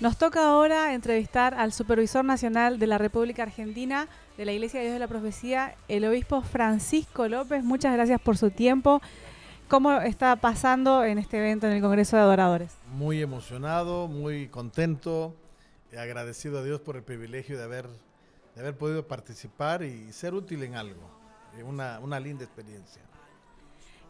Nos toca ahora entrevistar al Supervisor Nacional de la República Argentina de la Iglesia de Dios de la Profecía, el obispo Francisco López. Muchas gracias por su tiempo. ¿Cómo está pasando en este evento en el Congreso de Adoradores? Muy emocionado, muy contento, agradecido a Dios por el privilegio de haber, de haber podido participar y ser útil en algo. Una, una linda experiencia.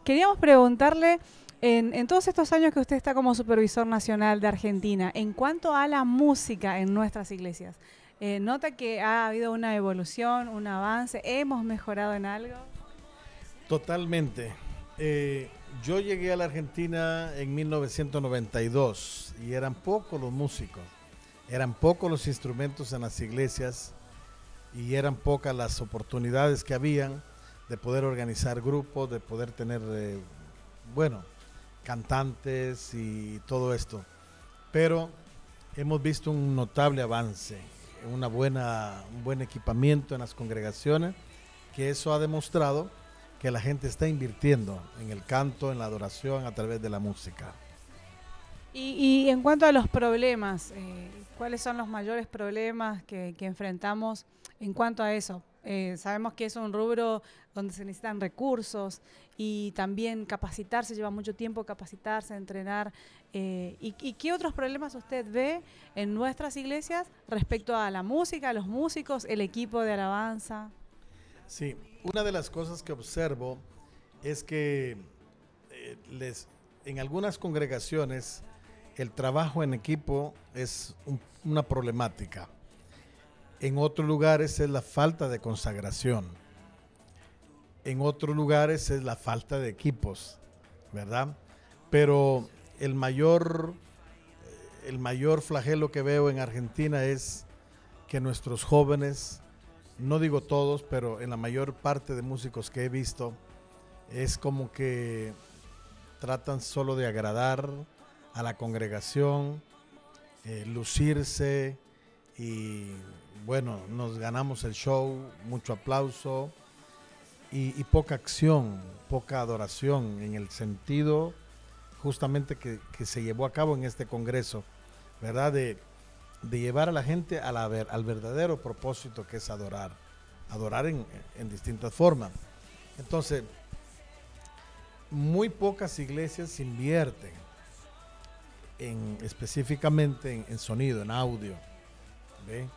Queríamos preguntarle en, todos estos años que usted está como supervisor nacional de Argentina, en cuanto a la música en nuestras iglesias, eh, ¿nota que ha habido una evolución, un avance? ¿Hemos mejorado en algo? Totalmente. Eh, yo llegué a la Argentina en 1992 y eran pocos los músicos, eran pocos los instrumentos en las iglesias y eran pocas las oportunidades que habían de poder organizar grupos, de poder tener, eh, bueno, cantantes y todo esto. Pero hemos visto un notable avance, una buena, un buen equipamiento en las congregaciones, que eso ha demostrado que la gente está invirtiendo en el canto, en la adoración a través de la música. Y, en cuanto a los problemas, eh, ¿cuáles son los mayores problemas que, que enfrentamos en cuanto a eso? Eh, sabemos que es un rubro donde se necesitan recursos y también capacitarse, lleva mucho tiempo capacitarse, entrenar. Eh, y, qué otros problemas usted ve en nuestras iglesias respecto a la música, a los músicos, el equipo de alabanza? Sí, una de las cosas que observo es que eh, les, en algunas congregaciones el trabajo en equipo es una problemática en otros lugares es la falta de consagración. En otros lugares es la falta de equipos, ¿verdad? Pero el mayor, el mayor flagelo que veo en Argentina es que nuestros jóvenes, no digo todos, pero en la mayor parte de músicos que he visto, es como que tratan solo de agradar a la congregación, eh, lucirse y bueno, nos ganamos el show, mucho aplauso y, poca acción, poca adoración en el sentido justamente que, se llevó a cabo en este Congreso, ¿verdad? De, llevar a la gente al verdadero propósito que es adorar, adorar en, distintas formas. Entonces, muy pocas iglesias invierten en, específicamente en, en sonido, en audio. ¿ve?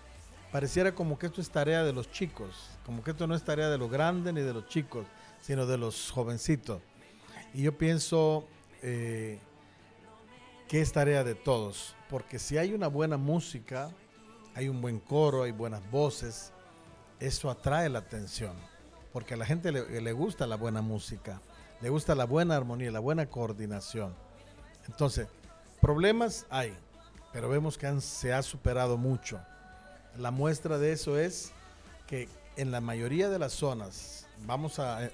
Pareciera como que esto es tarea de los chicos, como que esto no es tarea de los grandes ni de los chicos, sino de los jovencitos. Y yo pienso eh, que es tarea de todos, porque si hay una buena música, hay un buen coro, hay buenas voces, eso atrae la atención, porque a la gente le, le gusta la buena música, le gusta la buena armonía, la buena coordinación. Entonces, problemas hay, pero vemos que se ha superado mucho la muestra de eso es que en la mayoría de las zonas, vamos a,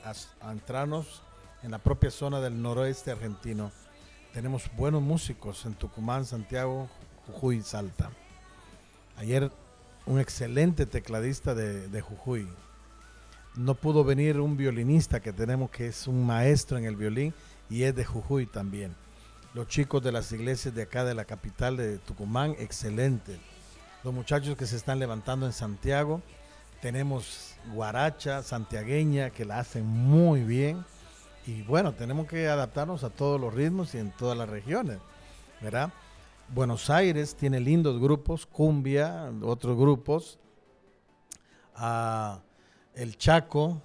entrarnos en la propia zona del noroeste argentino, tenemos buenos músicos en Tucumán, Santiago, Jujuy Salta. Ayer un excelente tecladista de, Jujuy. No pudo venir un violinista que tenemos que es un maestro en el violín y es de Jujuy también. Los chicos de las iglesias de acá de la capital de Tucumán, excelente los muchachos que se están levantando en Santiago. Tenemos guaracha santiagueña que la hacen muy bien. Y bueno, tenemos que adaptarnos a todos los ritmos y en todas las regiones, ¿verdad? Buenos Aires tiene lindos grupos, cumbia, otros grupos. Ah, el Chaco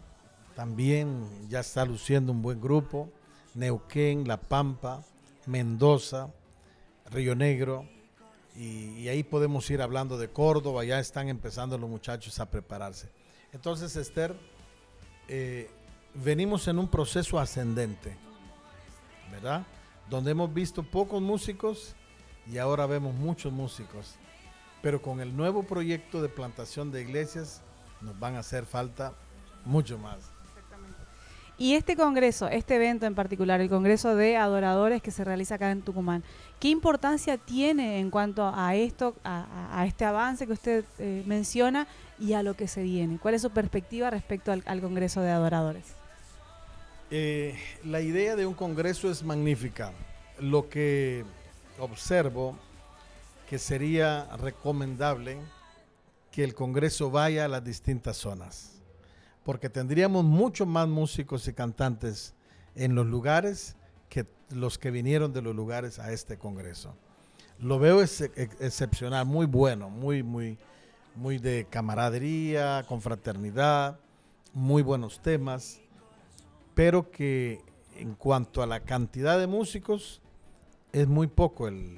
también ya está luciendo un buen grupo. Neuquén, La Pampa, Mendoza, Río Negro, y, ahí podemos ir hablando de Córdoba, ya están empezando los muchachos a prepararse. Entonces, Esther, eh, venimos en un proceso ascendente, ¿verdad? Donde hemos visto pocos músicos y ahora vemos muchos músicos. Pero con el nuevo proyecto de plantación de iglesias nos van a hacer falta mucho más. Y este congreso, este evento en particular, el Congreso de Adoradores que se realiza acá en Tucumán, ¿qué importancia tiene en cuanto a esto, a, este avance que usted eh, menciona y a lo que se viene? ¿Cuál es su perspectiva respecto al, Congreso de Adoradores? Eh, la idea de un congreso es magnífica. Lo que observo que sería recomendable que el Congreso vaya a las distintas zonas, porque tendríamos mucho más músicos y cantantes en los lugares que los que vinieron de los lugares a este Congreso. Lo veo excepcional, muy bueno, muy, muy, muy de camaradería, confraternidad, muy buenos temas, pero que en cuanto a la cantidad de músicos, es muy poco el,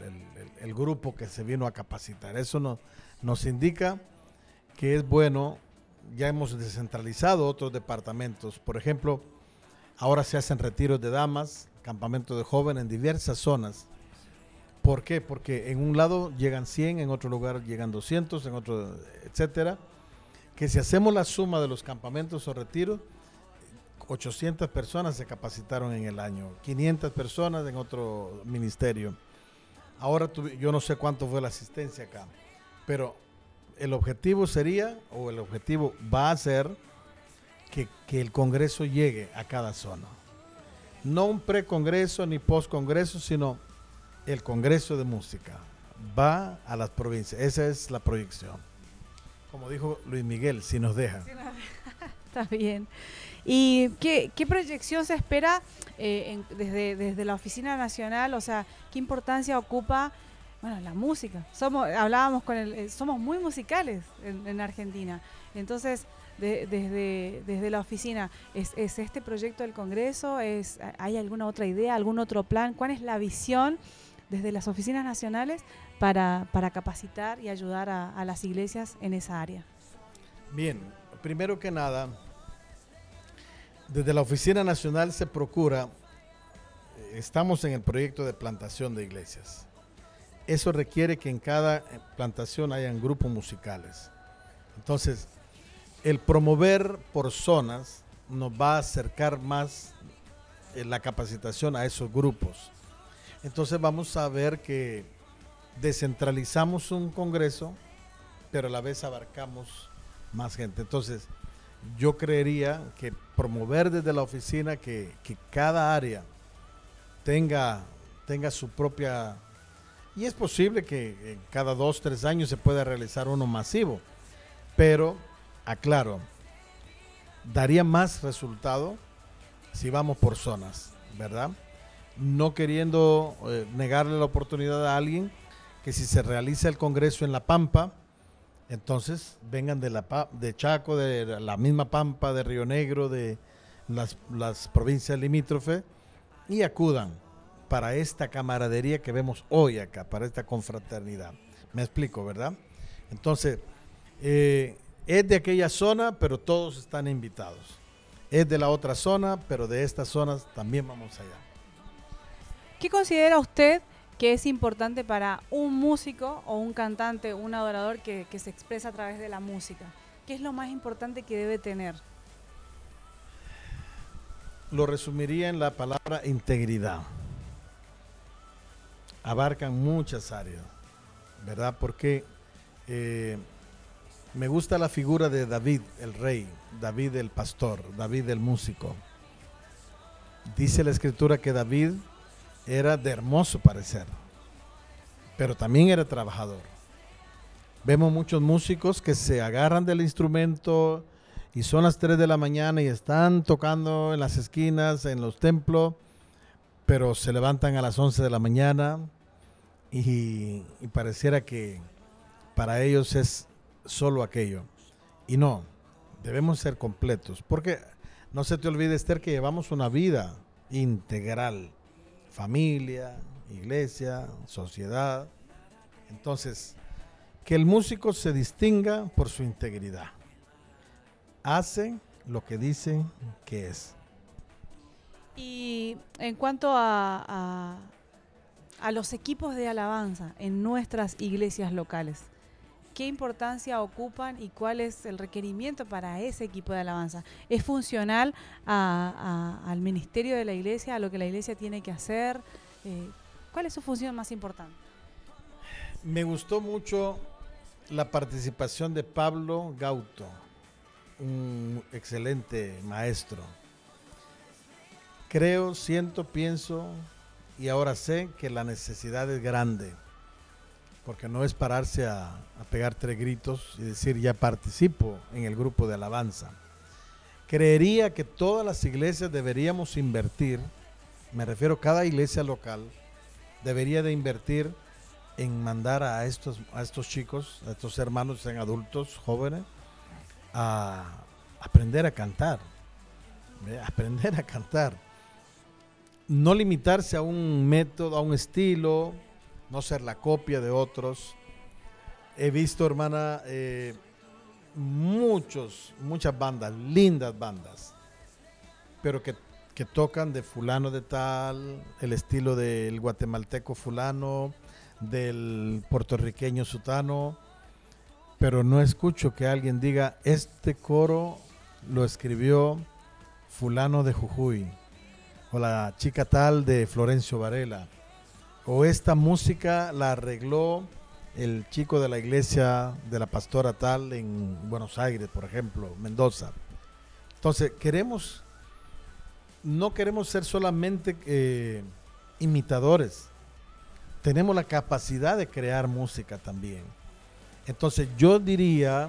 grupo que se vino a capacitar. Eso no, nos indica que es bueno, ya hemos descentralizado otros departamentos. Por ejemplo, ahora se hacen retiros de damas, campamento de jóvenes en diversas zonas. ¿Por qué? Porque en un lado llegan 100, en otro lugar llegan 200, en otro, etcétera. Que si hacemos la suma de los campamentos o retiros, 800 personas se capacitaron en el año, 500 personas en otro ministerio. Ahora yo no sé cuánto fue la asistencia acá, pero el objetivo sería, o el objetivo va a ser, que, que el Congreso llegue a cada zona. No un pre-Congreso ni post-Congreso, sino el Congreso de Música. Va a las provincias. Esa es la proyección. Como dijo Luis Miguel, si nos deja. Está bien. ¿Y qué, proyección se espera eh, desde, desde la Oficina Nacional? O sea, ¿qué importancia ocupa bueno, la música? Somos, hablábamos con el, eh, somos muy musicales en, Argentina. Entonces, desde, desde la oficina, ¿es, este proyecto del Congreso? ¿Es, ¿Hay alguna otra idea, algún otro plan? ¿Cuál es la visión desde las oficinas nacionales para, capacitar y ayudar a las iglesias en esa área? Bien, primero que nada, desde la Oficina Nacional se procura, eh, estamos en el proyecto de plantación de iglesias. Eso requiere que en cada eh, plantación hayan grupos musicales. Entonces, el promover por zonas nos va a acercar más eh, la capacitación a esos grupos. Entonces vamos a ver que descentralizamos un congreso, pero a la vez abarcamos más gente. Entonces, yo creería que promover desde la oficina que, cada área tenga, tenga su propia... Y es posible que cada dos, tres años se pueda realizar uno masivo, pero, aclaro, daría más resultado si vamos por zonas, ¿verdad? No queriendo eh, negarle la oportunidad a alguien que si se realiza el Congreso en La Pampa, entonces vengan de, la, de Chaco, de la misma Pampa, de Río Negro, de las, las provincias limítrofes y acudan para esta camaradería que vemos hoy acá, para esta confraternidad. Me explico, ¿verdad? Entonces, eh, es de aquella zona, pero todos están invitados. Es de la otra zona, pero de estas zonas también vamos allá. ¿Qué considera usted que es importante para un músico o un cantante, un adorador que, se expresa a través de la música? ¿Qué es lo más importante que debe tener? Lo resumiría en la palabra integridad. Abarcan muchas áreas, ¿verdad? Porque eh, me gusta la figura de David, el rey, David el pastor, David el músico. Dice la escritura que David era de hermoso parecer, pero también era trabajador. Vemos muchos músicos que se agarran del instrumento y son las 3 de la mañana y están tocando en las esquinas, en los templos, pero se levantan a las 11 de la mañana y, pareciera que para ellos es solo aquello. Y no, debemos ser completos, porque no se te olvide, Esther, que llevamos una vida integral familia, iglesia, sociedad. Entonces, que el músico se distinga por su integridad. Hace lo que dicen que es. Y en cuanto a, los equipos de alabanza en nuestras iglesias locales, ¿qué importancia ocupan y cuál es el requerimiento para ese equipo de alabanza? ¿Es funcional al ministerio de la iglesia, a lo que la iglesia tiene que hacer? Eh, ¿Cuál es su función más importante? Me gustó mucho la participación de Pablo Gauto, un excelente maestro. Creo, siento, pienso y ahora sé que la necesidad es grande porque no es pararse a, pegar tres gritos y decir ya participo en el grupo de alabanza. Creería que todas las iglesias deberíamos invertir, me refiero a cada iglesia local, debería de invertir en mandar a estos, a estos chicos, a estos hermanos, sean adultos, jóvenes, a aprender a cantar. Aprender a cantar. No limitarse a un método, a un estilo, no ser la copia de otros. He visto, hermana, eh, muchos, muchas bandas, lindas bandas, pero que, que tocan de fulano de tal, el estilo del guatemalteco fulano, del puertorriqueño sutano, pero no escucho que alguien diga, este coro lo escribió fulano de Jujuy, o la chica tal de Florencio Varela, o esta música la arregló el chico de la iglesia de la pastora tal en Buenos Aires, por ejemplo, Mendoza. Entonces, queremos, no queremos ser solamente eh, imitadores, tenemos la capacidad de crear música también. Entonces, yo diría,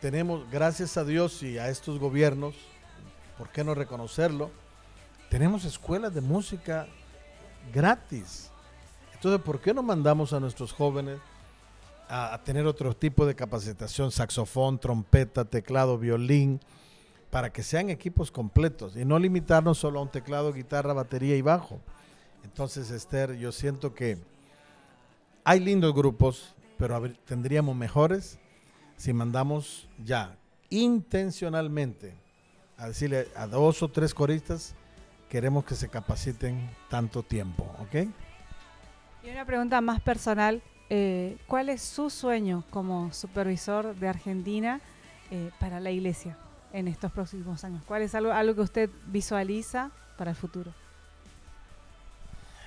tenemos, gracias a Dios y a estos gobiernos, ¿por qué no reconocerlo? Tenemos escuelas de música gratis. Entonces, ¿por qué no mandamos a nuestros jóvenes a, tener otro tipo de capacitación, saxofón, trompeta, teclado, violín, para que sean equipos completos y no limitarnos solo a un teclado, guitarra, batería y bajo? Entonces, Esther, yo siento que hay lindos grupos, pero tendríamos mejores si mandamos ya intencionalmente a decirle a dos o tres coristas, queremos que se capaciten tanto tiempo, ¿ok? Y una pregunta más personal, eh, ¿cuál es su sueño como supervisor de Argentina eh, para la iglesia en estos próximos años? ¿Cuál es algo, algo que usted visualiza para el futuro?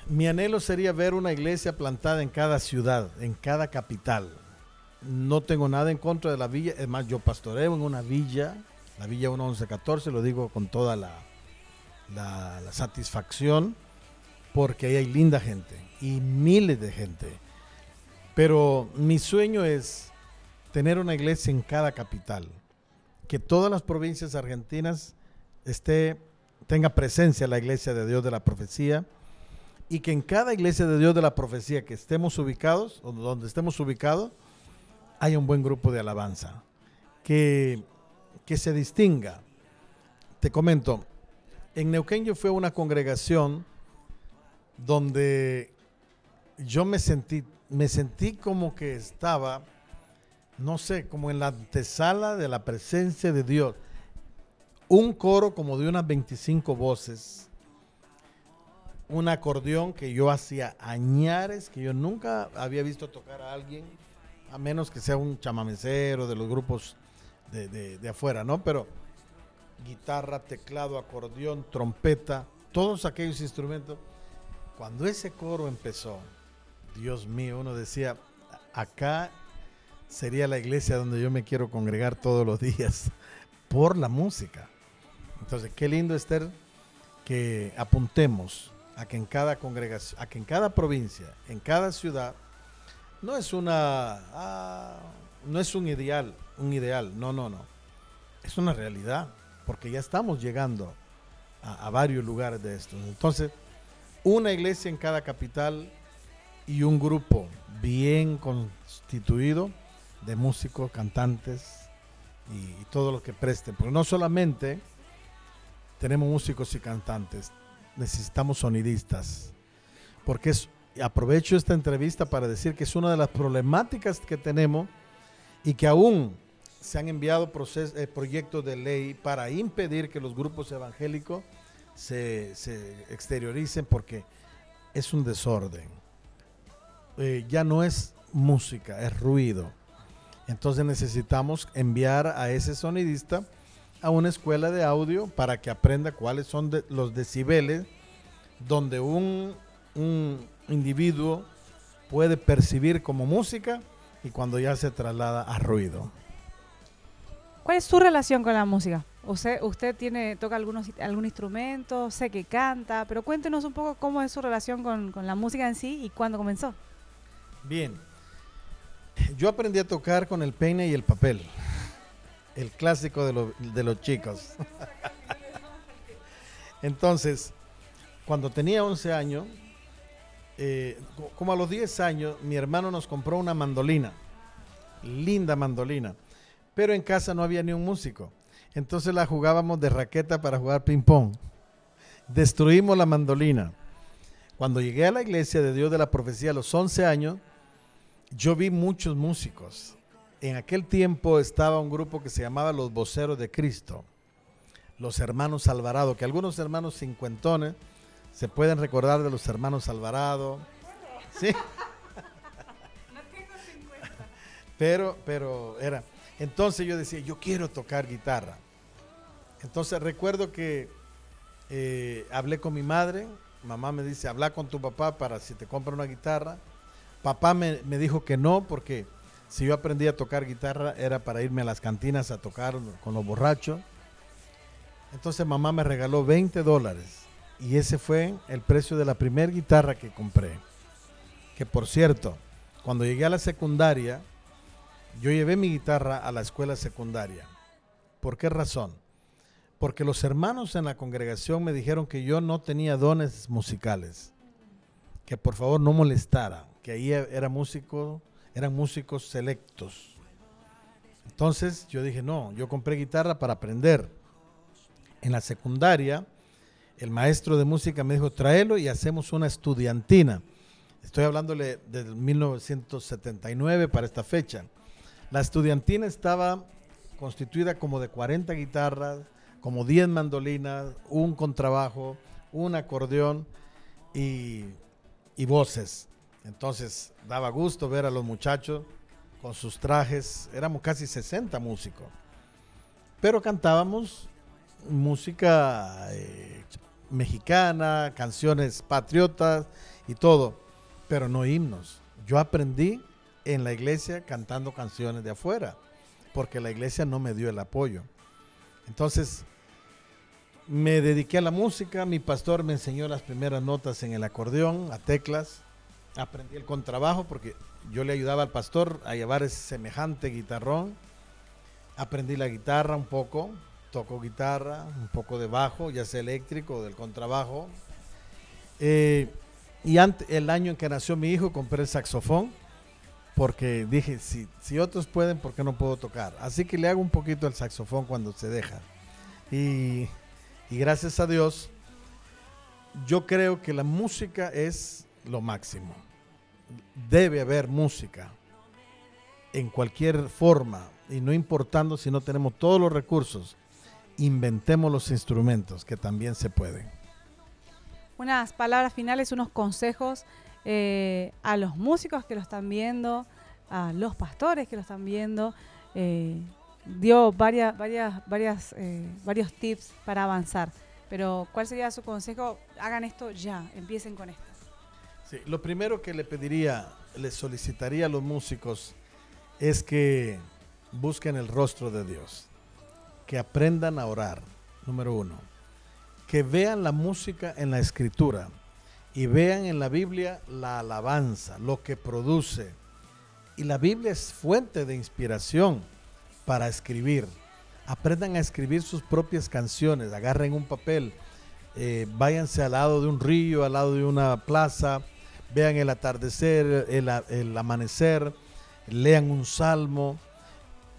Mi anhelo sería ver una iglesia plantada en cada ciudad, en cada capital. No tengo nada en contra de la villa, es más, yo pastoreo en una villa, la villa 1114, lo digo con toda la, la, satisfacción, porque ahí hay linda gente y miles de gente. Pero mi sueño es tener una iglesia en cada capital, que todas las provincias argentinas esté, tenga presencia la iglesia de Dios de la profecía y que en cada iglesia de Dios de la profecía que estemos ubicados, donde estemos ubicados, haya un buen grupo de alabanza, que, que se distinga. Te comento, en Neuquén yo fui a una congregación donde yo me sentí, me sentí como que estaba, no sé, como en la antesala de la presencia de Dios. Un coro como de unas 25 voces, un acordeón que yo hacía añares, que yo nunca había visto tocar a alguien, a menos que sea un chamamecero de los grupos de, de- de afuera, ¿no? Pero guitarra, teclado, acordeón, trompeta, todos aquellos instrumentos. Cuando ese coro empezó, Dios mío, uno decía, acá sería la iglesia donde yo me quiero congregar todos los días por la música. Entonces, qué lindo, Esther, que apuntemos a que en cada congregación, a que en cada provincia, en cada ciudad, no es una, ah, no es un ideal, un ideal, no, no, no, es una realidad, porque ya estamos llegando a, varios lugares de estos. Entonces, una iglesia en cada capital y un grupo bien constituido de músicos, cantantes y, y todo lo que presten, porque no solamente tenemos músicos y cantantes, necesitamos sonidistas, porque aprovecho esta entrevista para decir que es una de las problemáticas que tenemos y que aún se han enviado proces- eh, proyectos de ley para impedir que los grupos evangélicos se, exterioricen porque es un desorden. Eh, ya no es música, es ruido. Entonces necesitamos enviar a ese sonidista a una escuela de audio para que aprenda cuáles son los decibeles donde un individuo puede percibir como música y cuando ya se traslada a ruido. ¿Cuál es su relación con la música? Usted, tiene, toca algunos, algún instrumento, sé que canta, pero cuéntenos un poco cómo es su relación con, con la música en sí y cuándo comenzó. Bien, Yo aprendí a tocar con el peine y el papel. El clásico de, de los chicos. Entonces, cuando tenía 11 años, eh, como a los 10 años, mi hermano nos compró una mandolina, linda mandolina, pero en casa no había ni un músico. Entonces la jugábamos de raqueta para jugar ping-pong. Destruimos la mandolina. Cuando llegué a la iglesia de Dios de la profecía a los 11 años, yo vi muchos músicos. En aquel tiempo estaba un grupo que se llamaba Los Voceros de Cristo, los hermanos Alvarado, que algunos hermanos cincuentones se pueden recordar de los hermanos Alvarado. Sí. No tengo 50. Pero, pero era. Entonces yo decía, yo quiero tocar guitarra. Entonces recuerdo que eh, hablé con mi madre, mamá me dice, habla con tu papá para si te compra una guitarra. Papá me, me, dijo que no, porque si yo aprendí a tocar guitarra era para irme a las cantinas a tocar con los borrachos. Entonces mamá me regaló 20 dólares y ese fue el precio de la primera guitarra que compré. Que por cierto, cuando llegué a la secundaria, yo llevé mi guitarra a la escuela secundaria. ¿Por qué razón? Porque los hermanos en la congregación me dijeron que yo no tenía dones musicales. Que por favor no molestara, que ahí era músico, eran músicos selectos. Entonces yo dije, no, yo compré guitarra para aprender. En la secundaria el maestro de música me dijo, tráelo y hacemos una estudiantina. Estoy hablándole de 1979 para esta fecha. La estudiantina estaba constituida como de 40 guitarras, como 10 mandolinas, un contrabajo, un acordeón y, voces. Entonces daba gusto ver a los muchachos con sus trajes, éramos casi 60 músicos, pero cantábamos música eh, mexicana, canciones patriotas y todo, pero no himnos. Yo aprendí en la iglesia cantando canciones de afuera, porque la iglesia no me dio el apoyo. Entonces, me dediqué a la música, mi pastor me enseñó las primeras notas en el acordeón, a teclas, aprendí el contrabajo porque yo le ayudaba al pastor a llevar ese semejante guitarrón, aprendí la guitarra un poco, toco guitarra, un poco de bajo, ya sea eléctrico del contrabajo. Eh, y el año en que nació mi hijo compré el saxofón porque dije, si, si otros pueden, ¿por qué no puedo tocar? Así que le hago un poquito el saxofón cuando se deja. Y, y gracias a Dios, yo creo que la música es lo máximo. Debe haber música en cualquier forma y no importando si no tenemos todos los recursos inventemos los instrumentos, que también se pueden. Unas palabras finales, unos consejos eh, a los músicos que lo están viendo, a los pastores que lo están viendo. Eh, dio varias, varias, varias, eh, varios tips para avanzar. Pero, ¿cuál sería su consejo? Hagan esto ya, empiecen con esto. Sí, lo primero que le pediría, le solicitaría a los músicos es que busquen el rostro de Dios que aprendan a orar, número uno. Que vean la música en la escritura y vean en la Biblia la alabanza, lo que produce. Y la Biblia es fuente de inspiración para escribir. Aprendan a escribir sus propias canciones, agarren un papel, eh, váyanse al lado de un río, al lado de una plaza, vean el atardecer, el amanecer, lean un salmo,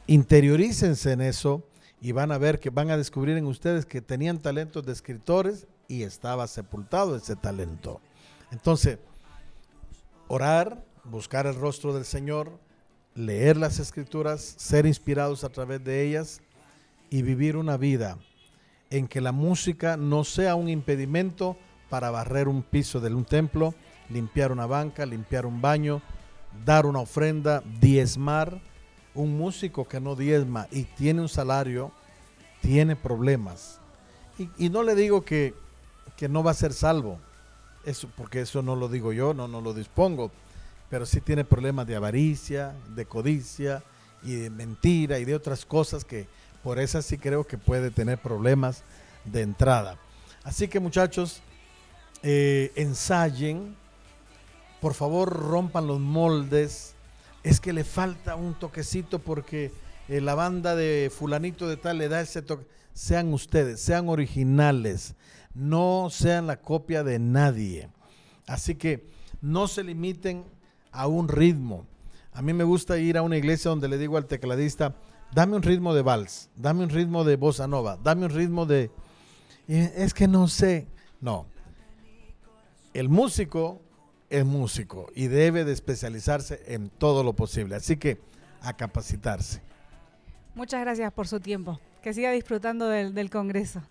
interiorícense en eso y van a ver que van a descubrir en ustedes que tenían talentos de escritores y estaba sepultado ese talento. Entonces, orar, buscar el rostro del Señor, leer las escrituras, ser inspirados a través de ellas y vivir una vida en que la música no sea un impedimento para barrer un piso de un templo, limpiar una banca, limpiar un baño, dar una ofrenda, diezmar, un músico que no diezma y tiene un salario, tiene problemas. Y, no le digo que, no va a ser salvo, eso, porque eso no lo digo yo, no, no lo dispongo, pero sí tiene problemas de avaricia, de codicia y de mentira y de otras cosas que por eso sí creo que puede tener problemas de entrada. Así que muchachos, eh, ensayen, por favor rompan los moldes, es que le falta un toquecito porque eh, la banda de fulanito de tal le da ese toque. Sean ustedes, sean originales, no sean la copia de nadie. Así que no se limiten a un ritmo. A mí me gusta ir a una iglesia donde le digo al tecladista, dame un ritmo de vals, dame un ritmo de bossa nova, dame un ritmo de... Es que no sé. No. El músico es músico y debe de especializarse en todo lo posible. Así que a capacitarse. Muchas gracias por su tiempo. Que siga disfrutando del, del Congreso.